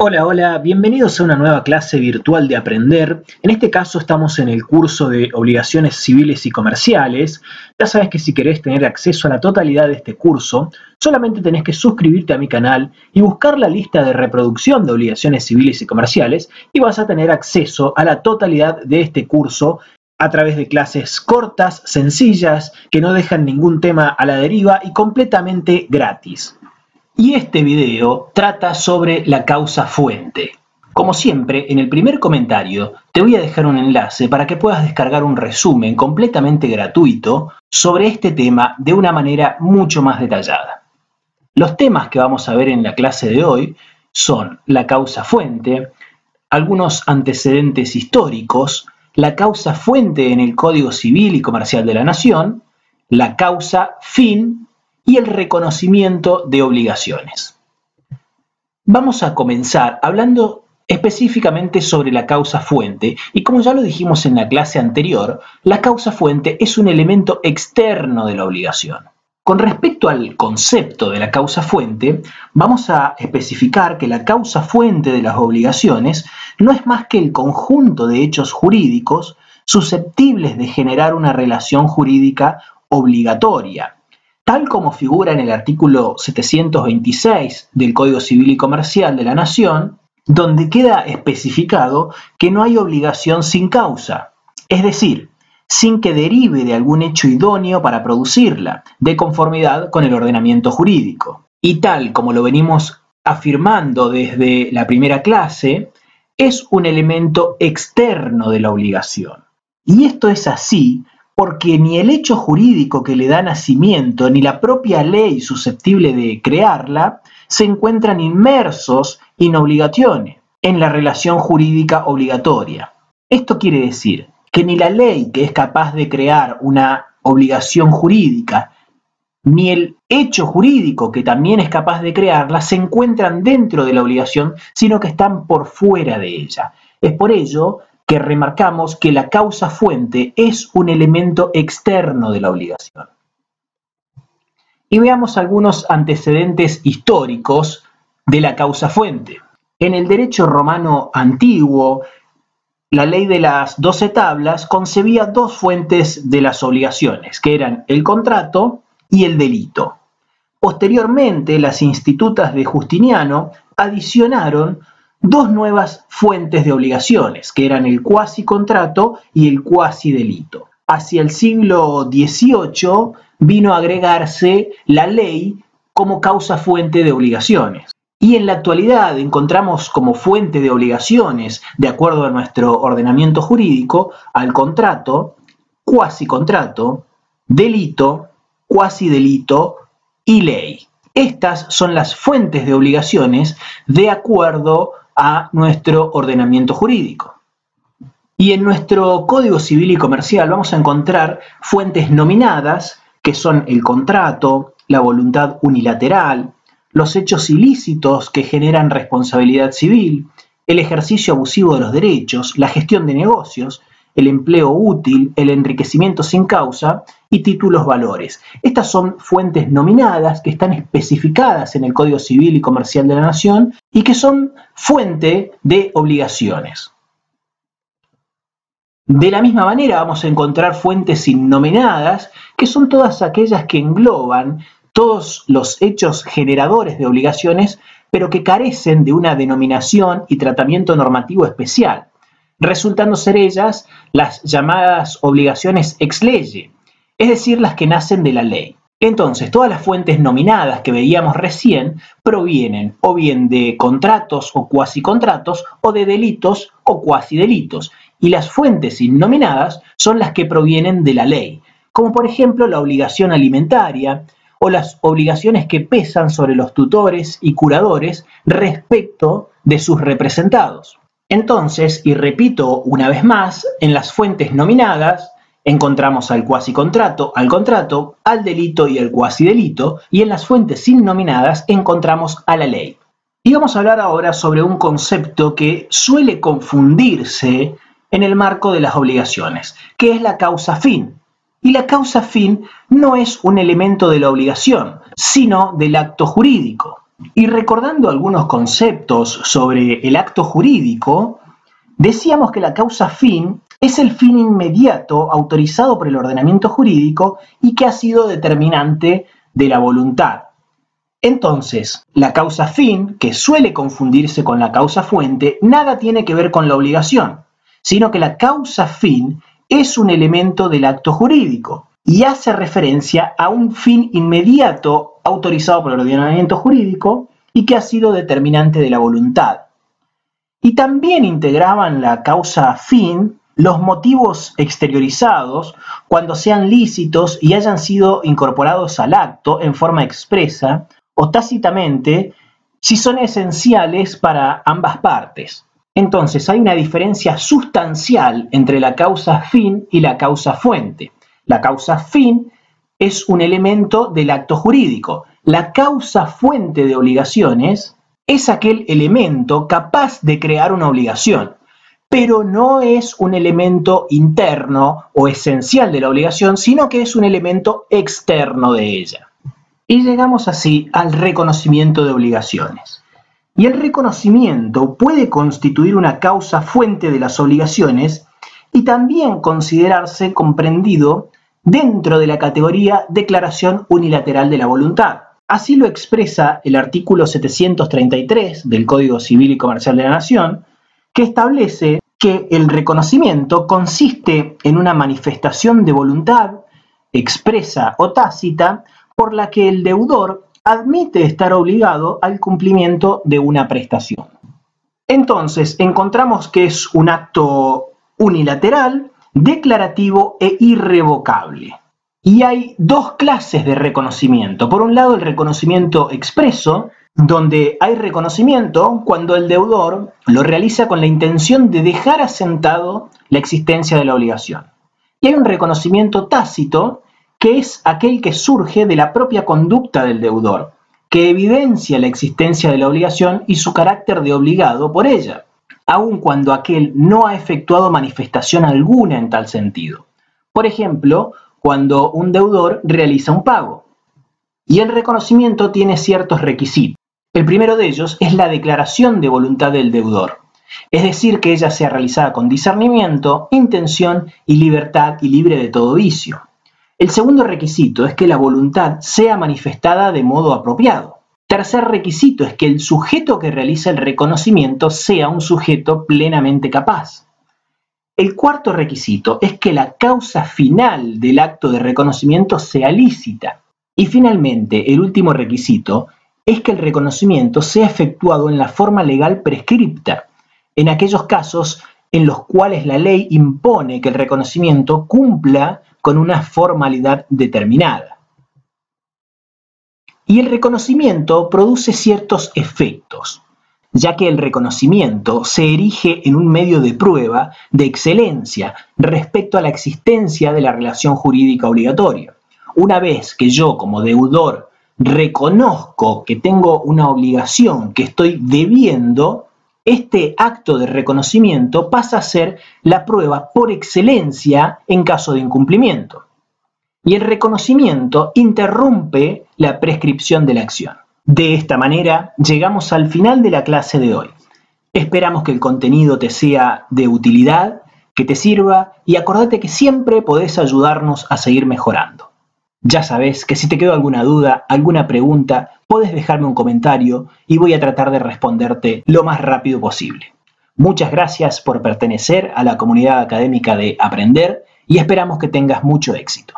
Hola, hola, bienvenidos a una nueva clase virtual de Aprender. En este caso estamos en el curso de Obligaciones Civiles y Comerciales. Ya sabes que si querés tener acceso a la totalidad de este curso, solamente tenés que suscribirte a mi canal y buscar la lista de reproducción de Obligaciones Civiles y Comerciales y vas a tener acceso a la totalidad de este curso a través de clases cortas, sencillas, que no dejan ningún tema a la deriva y completamente gratis. Y este video trata sobre la causa fuente. Como siempre, en el primer comentario te voy a dejar un enlace para que puedas descargar un resumen completamente gratuito sobre este tema de una manera mucho más detallada. Los temas que vamos a ver en la clase de hoy son la causa fuente, algunos antecedentes históricos, la causa fuente en el Código Civil y Comercial de la Nación, la causa fin y el reconocimiento de obligaciones. Vamos a comenzar hablando específicamente sobre la causa fuente y como ya lo dijimos en la clase anterior, la causa fuente es un elemento externo de la obligación. Con respecto al concepto de la causa fuente, vamos a especificar que la causa fuente de las obligaciones no es más que el conjunto de hechos jurídicos susceptibles de generar una relación jurídica obligatoria, tal como figura en el artículo 726 del Código Civil y Comercial de la Nación, donde queda especificado que no hay obligación sin causa, es decir, sin que derive de algún hecho idóneo para producirla, de conformidad con el ordenamiento jurídico. Y tal como lo venimos afirmando desde la primera clase, es un elemento externo de la obligación. Y esto es así porque ni el hecho jurídico que le da nacimiento, ni la propia ley susceptible de crearla, se encuentran inmersos in obligatione, en la relación jurídica obligatoria. Esto quiere decir que ni la ley que es capaz de crear una obligación jurídica, ni el hecho jurídico que también es capaz de crearla, se encuentran dentro de la obligación, sino que están por fuera de ella. Es por ello que remarcamos que la causa fuente es un elemento externo de la obligación. Y veamos algunos antecedentes históricos de la causa fuente. En el derecho romano antiguo, la ley de las doce tablas concebía dos fuentes de las obligaciones, que eran el contrato y el delito. Posteriormente, las institutas de Justiniano adicionaron dos nuevas fuentes de obligaciones, que eran el cuasi contrato y el cuasi delito. Hacia el siglo XVIII vino a agregarse la ley como causa fuente de obligaciones. Y en la actualidad encontramos como fuente de obligaciones, de acuerdo a nuestro ordenamiento jurídico, al contrato, cuasi contrato, delito, cuasi delito y ley. Estas son las fuentes de obligaciones de acuerdo a nuestro ordenamiento jurídico. Y en nuestro Código Civil y Comercial vamos a encontrar fuentes nominadas, que son el contrato, la voluntad unilateral, los hechos ilícitos que generan responsabilidad civil, el ejercicio abusivo de los derechos, la gestión de negocios, el empleo útil, el enriquecimiento sin causa y títulos valores. Estas son fuentes nominadas que están especificadas en el Código Civil y Comercial de la Nación y que son fuente de obligaciones. De la misma manera vamos a encontrar fuentes innominadas, que son todas aquellas que engloban todos los hechos generadores de obligaciones, pero que carecen de una denominación y tratamiento normativo especial resultando ser ellas las llamadas obligaciones ex lege, es decir, las que nacen de la ley. Entonces, todas las fuentes nominadas que veíamos recién provienen o bien de contratos o cuasi contratos o de delitos o cuasi delitos, y las fuentes innominadas son las que provienen de la ley, como por ejemplo la obligación alimentaria o las obligaciones que pesan sobre los tutores y curadores respecto de sus representados. Entonces, y repito una vez más, en las fuentes nominadas encontramos al cuasi contrato, al contrato, al delito y al cuasi delito, y en las fuentes sin nominadas encontramos a la ley. Y vamos a hablar ahora sobre un concepto que suele confundirse en el marco de las obligaciones, que es la causa fin. Y la causa fin no es un elemento de la obligación, sino del acto jurídico. Y recordando algunos conceptos sobre el acto jurídico, decíamos que la causa fin es el fin inmediato autorizado por el ordenamiento jurídico y que ha sido determinante de la voluntad. Entonces, la causa fin, que suele confundirse con la causa fuente, nada tiene que ver con la obligación, sino que la causa fin es un elemento del acto jurídico y hace referencia a un fin inmediato autorizado por el ordenamiento jurídico y que ha sido determinante de la voluntad. Y también integraban la causa fin los motivos exteriorizados cuando sean lícitos y hayan sido incorporados al acto en forma expresa o tácitamente si son esenciales para ambas partes. Entonces hay una diferencia sustancial entre la causa fin y la causa fuente. La causa fin es un elemento del acto jurídico. La causa fuente de obligaciones es aquel elemento capaz de crear una obligación, pero no es un elemento interno o esencial de la obligación, sino que es un elemento externo de ella. Y llegamos así al reconocimiento de obligaciones. Y el reconocimiento puede constituir una causa fuente de las obligaciones y también considerarse comprendido dentro de la categoría declaración unilateral de la voluntad. Así lo expresa el artículo 733 del Código Civil y Comercial de la Nación, que establece que el reconocimiento consiste en una manifestación de voluntad expresa o tácita por la que el deudor admite estar obligado al cumplimiento de una prestación. Entonces, encontramos que es un acto unilateral, declarativo e irrevocable. Y hay dos clases de reconocimiento. Por un lado, el reconocimiento expreso, donde hay reconocimiento cuando el deudor lo realiza con la intención de dejar asentado la existencia de la obligación. Y hay un reconocimiento tácito, que es aquel que surge de la propia conducta del deudor, que evidencia la existencia de la obligación y su carácter de obligado por ella, aun cuando aquel no ha efectuado manifestación alguna en tal sentido. Por ejemplo, cuando un deudor realiza un pago. Y el reconocimiento tiene ciertos requisitos. El primero de ellos es la declaración de voluntad del deudor, es decir, que ella sea realizada con discernimiento, intención y libertad y libre de todo vicio. El segundo requisito es que la voluntad sea manifestada de modo apropiado. Tercer requisito es que el sujeto que realiza el reconocimiento sea un sujeto plenamente capaz. El cuarto requisito es que la causa final del acto de reconocimiento sea lícita. Y finalmente, el último requisito es que el reconocimiento sea efectuado en la forma legal prescripta, en aquellos casos en los cuales la ley impone que el reconocimiento cumpla con una formalidad determinada. Y el reconocimiento produce ciertos efectos, ya que el reconocimiento se erige en un medio de prueba de excelencia respecto a la existencia de la relación jurídica obligatoria. Una vez que yo como deudor reconozco que tengo una obligación que estoy debiendo, este acto de reconocimiento pasa a ser la prueba por excelencia en caso de incumplimiento. Y el reconocimiento interrumpe la prescripción de la acción. De esta manera, llegamos al final de la clase de hoy. Esperamos que el contenido te sea de utilidad, que te sirva y acordate que siempre podés ayudarnos a seguir mejorando. Ya sabes que si te quedó alguna duda, alguna pregunta, puedes dejarme un comentario y voy a tratar de responderte lo más rápido posible. Muchas gracias por pertenecer a la comunidad académica de Aprender y esperamos que tengas mucho éxito.